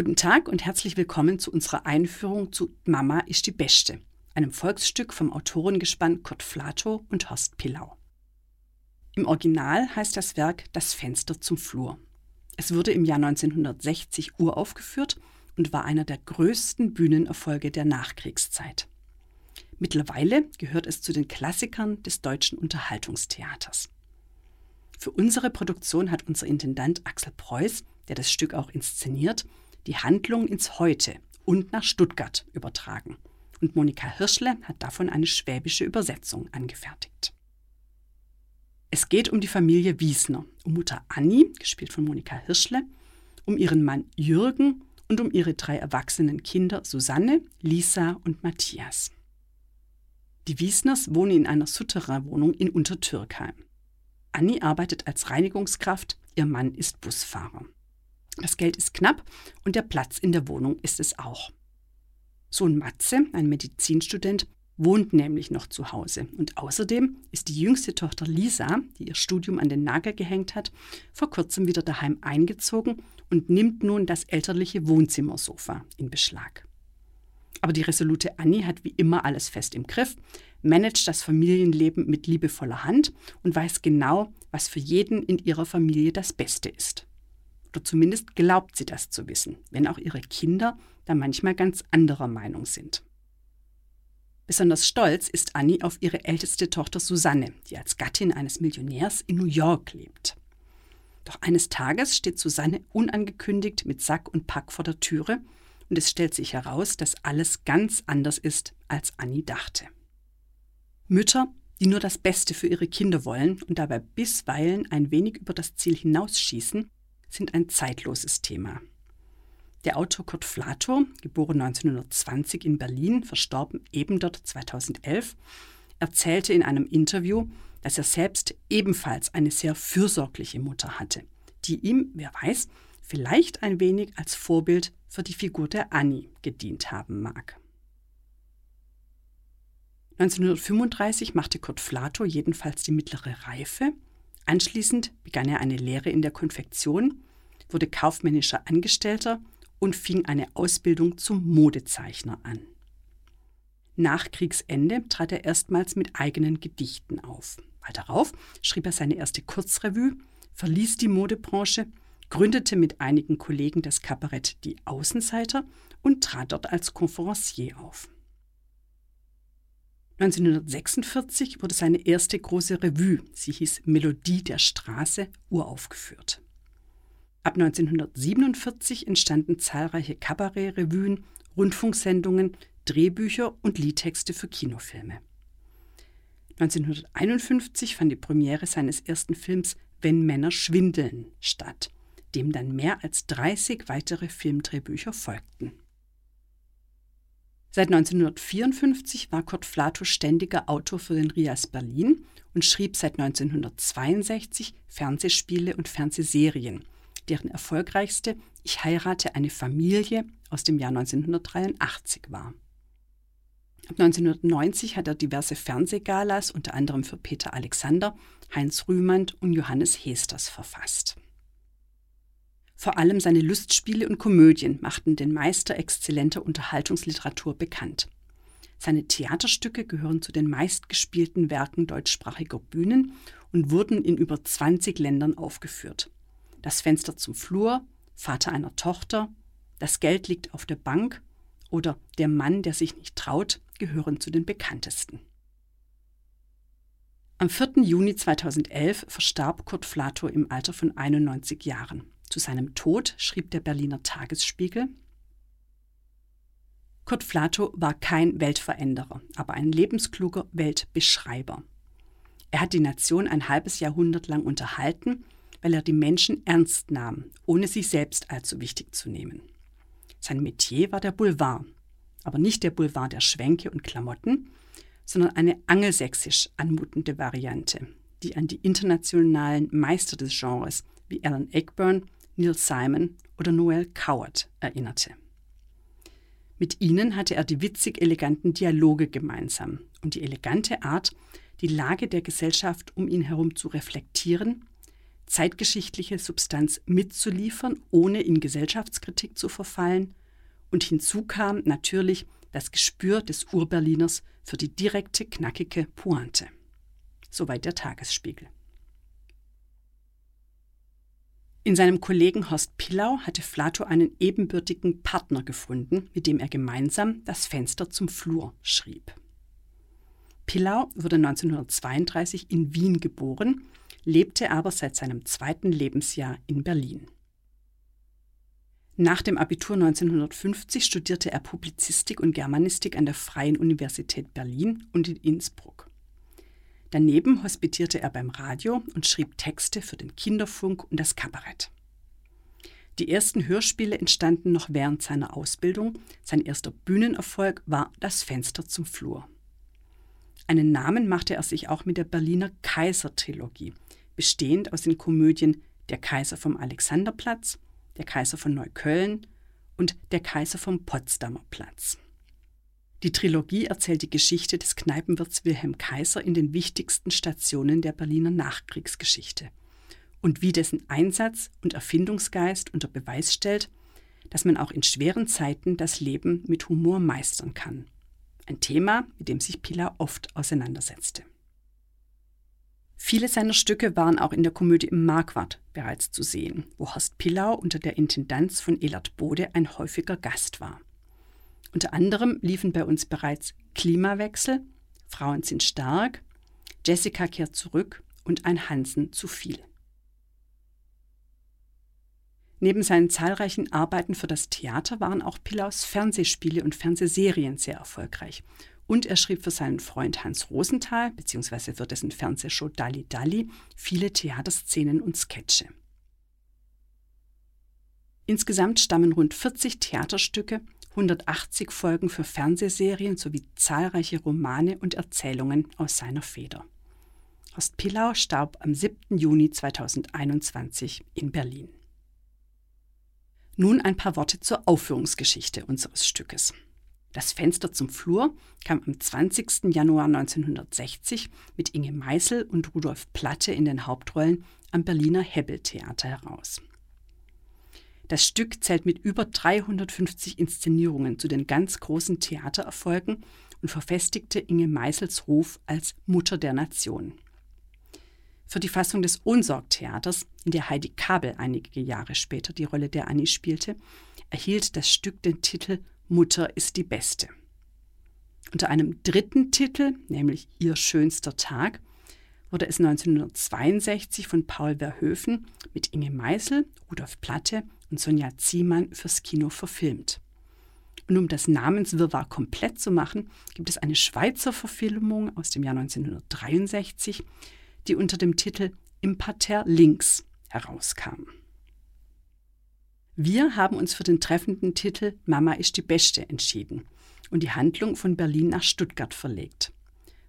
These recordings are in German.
Guten Tag und herzlich willkommen zu unserer Einführung zu Mama ist die Beste, einem Volksstück vom Autorengespann Kurt Flato und Horst Pillau. Im Original heißt das Werk Das Fenster zum Flur. Es wurde im Jahr 1960 uraufgeführt und war einer der größten Bühnenerfolge der Nachkriegszeit. Mittlerweile gehört es zu den Klassikern des deutschen Unterhaltungstheaters. Für unsere Produktion hat unser Intendant Axel Preuß, der das Stück auch inszeniert, die Handlung ins Heute und nach Stuttgart übertragen. Und Monika Hirschle hat davon eine schwäbische Übersetzung angefertigt. Es geht um die Familie Wiesner, um Mutter Annie, gespielt von Monika Hirschle, um ihren Mann Jürgen und um ihre drei erwachsenen Kinder Susanne, Lisa und Matthias. Die Wiesners wohnen in einer Souterrain-Wohnung in Untertürkheim. Annie arbeitet als Reinigungskraft, ihr Mann ist Busfahrer. Das Geld ist knapp und der Platz in der Wohnung ist es auch. Sohn Matze, ein Medizinstudent, wohnt nämlich noch zu Hause. Und außerdem ist die jüngste Tochter Lisa, die ihr Studium an den Nagel gehängt hat, vor kurzem wieder daheim eingezogen und nimmt nun das elterliche Wohnzimmersofa in Beschlag. Aber die resolute Annie hat wie immer alles fest im Griff, managt das Familienleben mit liebevoller Hand und weiß genau, was für jeden in ihrer Familie das Beste ist. Oder zumindest glaubt sie das zu wissen, wenn auch ihre Kinder da manchmal ganz anderer Meinung sind. Besonders stolz ist Annie auf ihre älteste Tochter Susanne, die als Gattin eines Millionärs in New York lebt. Doch eines Tages steht Susanne unangekündigt mit Sack und Pack vor der Türe und es stellt sich heraus, dass alles ganz anders ist, als Annie dachte. Mütter, die nur das Beste für ihre Kinder wollen und dabei bisweilen ein wenig über das Ziel hinausschießen, sind ein zeitloses Thema. Der Autor Kurt Flato, geboren 1920 in Berlin, verstorben eben dort 2011, erzählte in einem Interview, dass er selbst ebenfalls eine sehr fürsorgliche Mutter hatte, die ihm, wer weiß, vielleicht ein wenig als Vorbild für die Figur der Annie gedient haben mag. 1935 machte Kurt Flato jedenfalls die mittlere Reife. Anschließend begann er eine Lehre in der Konfektion, wurde kaufmännischer Angestellter und fing eine Ausbildung zum Modezeichner an. Nach Kriegsende trat er erstmals mit eigenen Gedichten auf. Bald darauf schrieb er seine erste Kurzrevue, verließ die Modebranche, gründete mit einigen Kollegen das Kabarett Die Außenseiter und trat dort als Konferencier auf. 1946 wurde seine erste große Revue, sie hieß Melodie der Straße, uraufgeführt. Ab 1947 entstanden zahlreiche Kabarett-Revuen, Rundfunksendungen, Drehbücher und Liedtexte für Kinofilme. 1951 fand die Premiere seines ersten Films Wenn Männer schwindeln statt, dem dann mehr als 30 weitere Filmdrehbücher folgten. Seit 1954 war Kurt Flato ständiger Autor für den Rias Berlin und schrieb seit 1962 Fernsehspiele und Fernsehserien, deren erfolgreichste Ich heirate eine Familie aus dem Jahr 1983 war. Ab 1990 hat er diverse Fernsehgalas, unter anderem für Peter Alexander, Heinz Rühmann und Johannes Hesters verfasst. Vor allem seine Lustspiele und Komödien machten den Meister exzellenter Unterhaltungsliteratur bekannt. Seine Theaterstücke gehören zu den meistgespielten Werken deutschsprachiger Bühnen und wurden in über 20 Ländern aufgeführt. Das Fenster zum Flur, Vater einer Tochter, Das Geld liegt auf der Bank oder Der Mann, der sich nicht traut, gehören zu den bekanntesten. Am 4. Juni 2011 verstarb Kurt Flato im Alter von 91 Jahren. Zu seinem Tod schrieb der Berliner Tagesspiegel, Kurt Flato war kein Weltveränderer, aber ein lebenskluger Weltbeschreiber. Er hat die Nation ein halbes Jahrhundert lang unterhalten weil er die Menschen ernst nahm, ohne sich selbst allzu wichtig zu nehmen. Sein Metier war der Boulevard, aber nicht der Boulevard der Schwänke und Klamotten, sondern eine angelsächsisch anmutende Variante, die an die internationalen Meister des Genres wie Alan Ayckbourn, Neil Simon oder Noel Coward erinnerte. Mit ihnen hatte er die witzig eleganten Dialoge gemeinsam und die elegante Art, die Lage der Gesellschaft um ihn herum zu reflektieren zeitgeschichtliche Substanz mitzuliefern, ohne in Gesellschaftskritik zu verfallen. Und hinzu kam natürlich das Gespür des Urberliners für die direkte, knackige Pointe. Soweit der Tagesspiegel. In seinem Kollegen Horst Pillau hatte Flato einen ebenbürtigen Partner gefunden, mit dem er gemeinsam das Fenster zum Flur schrieb. Pillau wurde 1932 in Wien geboren, lebte aber seit seinem zweiten Lebensjahr in Berlin. Nach dem Abitur 1950 studierte er Publizistik und Germanistik an der Freien Universität Berlin und in Innsbruck. Daneben hospitierte er beim Radio und schrieb Texte für den Kinderfunk und das Kabarett. Die ersten Hörspiele entstanden noch während seiner Ausbildung. Sein erster Bühnenerfolg war Das Fenster zum Flur. Einen Namen machte er sich auch mit der Berliner Kaiser-Trilogie, bestehend aus den Komödien Der Kaiser vom Alexanderplatz, Der Kaiser von Neukölln und Der Kaiser vom Potsdamer Platz. Die Trilogie erzählt die Geschichte des Kneipenwirts Wilhelm Kaiser in den wichtigsten Stationen der Berliner Nachkriegsgeschichte und wie dessen Einsatz und Erfindungsgeist unter Beweis stellt, dass man auch in schweren Zeiten das Leben mit Humor meistern kann. Ein Thema, mit dem sich Pilar oft auseinandersetzte. Viele seiner Stücke waren auch in der Komödie im Marquardt bereits zu sehen, wo Horst Pillau unter der Intendanz von Elert Bode ein häufiger Gast war. Unter anderem liefen bei uns bereits Klimawechsel, Frauen sind stark, Jessica kehrt zurück und ein Hansen zu viel. Neben seinen zahlreichen Arbeiten für das Theater waren auch Pillaus Fernsehspiele und Fernsehserien sehr erfolgreich. Und er schrieb für seinen Freund Hans Rosenthal bzw. für dessen Fernsehshow Dalli Dalli viele Theaterszenen und Sketche. Insgesamt stammen rund 40 Theaterstücke 180 Folgen für Fernsehserien sowie zahlreiche Romane und Erzählungen aus seiner Feder. Horst Pillau starb am 7. Juni 2021 in Berlin. Nun ein paar Worte zur Aufführungsgeschichte unseres Stückes. Das Fenster zum Flur kam am 20. Januar 1960 mit Inge Meisel und Rudolf Platte in den Hauptrollen am Berliner Hebbel-Theater heraus. Das Stück zählt mit über 350 Inszenierungen zu den ganz großen Theatererfolgen und verfestigte Inge Meisels Ruf als Mutter der Nation. Für die Fassung des Ohnsorg-Theaters, in der Heidi Kabel einige Jahre später die Rolle der Annie spielte, erhielt das Stück den Titel Mutter ist die Beste. Unter einem dritten Titel, nämlich Ihr schönster Tag, wurde es 1962 von Paul Verhoeven mit Inge Meisel, Rudolf Platte und Sonja Ziemann fürs Kino verfilmt. Und um das Namenswirrwarr komplett zu machen, gibt es eine Schweizer Verfilmung aus dem Jahr 1963, die unter dem Titel Im Parterre links herauskam. Wir haben uns für den treffenden Titel Mama ist die Beste entschieden und die Handlung von Berlin nach Stuttgart verlegt,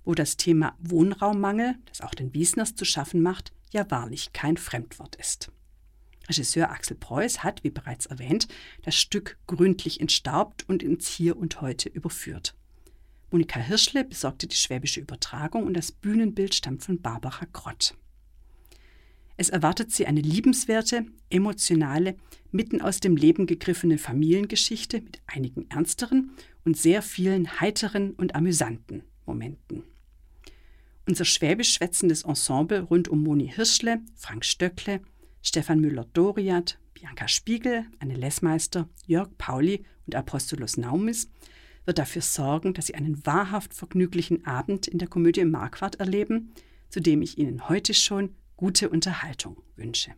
wo das Thema Wohnraummangel, das auch den Wiesners zu schaffen macht, ja wahrlich kein Fremdwort ist. Regisseur Axel Preuß hat, wie bereits erwähnt, das Stück gründlich entstaubt und ins Hier und Heute überführt. Monika Hirschle besorgte die schwäbische Übertragung und das Bühnenbild stammt von Barbara Grott. Es erwartet sie eine liebenswerte, emotionale, mitten aus dem Leben gegriffene Familiengeschichte mit einigen ernsteren und sehr vielen heiteren und amüsanten Momenten. Unser schwäbisch schwätzendes Ensemble rund um Moni Hirschle, Frank Stöckle, Stefan Müller-Doriat, Bianca Spiegel, Anne Lessmeister, Jörg Pauli und Apostolos Naumis wird dafür sorgen, dass Sie einen wahrhaft vergnüglichen Abend in der Komödie Marquardt erleben, zu dem ich Ihnen heute schon gute Unterhaltung wünsche.